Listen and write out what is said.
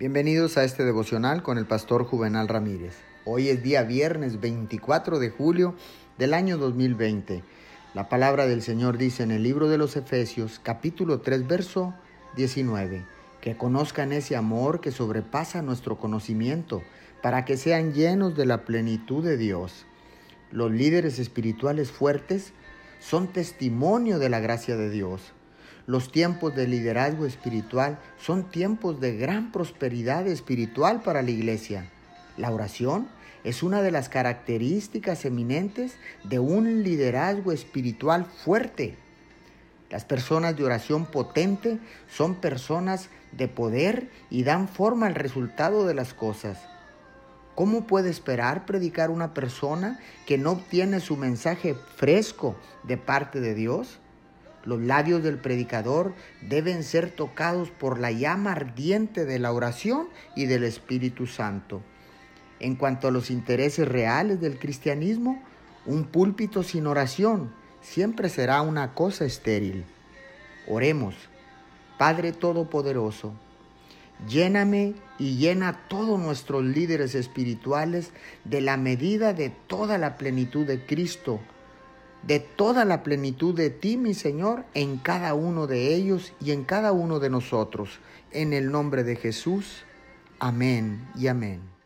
Bienvenidos a este devocional con el pastor Juvenal Ramírez. Hoy es día viernes 24 de julio del año 2020. La palabra del Señor dice en el libro de los Efesios capítulo 3 verso 19, que conozcan ese amor que sobrepasa nuestro conocimiento, para que sean llenos de la plenitud de Dios. Los líderes espirituales fuertes son testimonio de la gracia de Dios. Los tiempos de liderazgo espiritual son tiempos de gran prosperidad espiritual para la iglesia. La oración es una de las características eminentes de un liderazgo espiritual fuerte. Las personas de oración potente son personas de poder y dan forma al resultado de las cosas. ¿Cómo puede esperar predicar una persona que no obtiene su mensaje fresco de parte de Dios? Los labios del predicador deben ser tocados por la llama ardiente de la oración y del Espíritu Santo. En cuanto a los intereses reales del cristianismo, un púlpito sin oración siempre será una cosa estéril. Oremos, Padre Todopoderoso, lléname y llena a todos nuestros líderes espirituales de la medida de toda la plenitud de Cristo de toda la plenitud de ti, mi Señor, en cada uno de ellos y en cada uno de nosotros. En el nombre de Jesús. Amén y amén.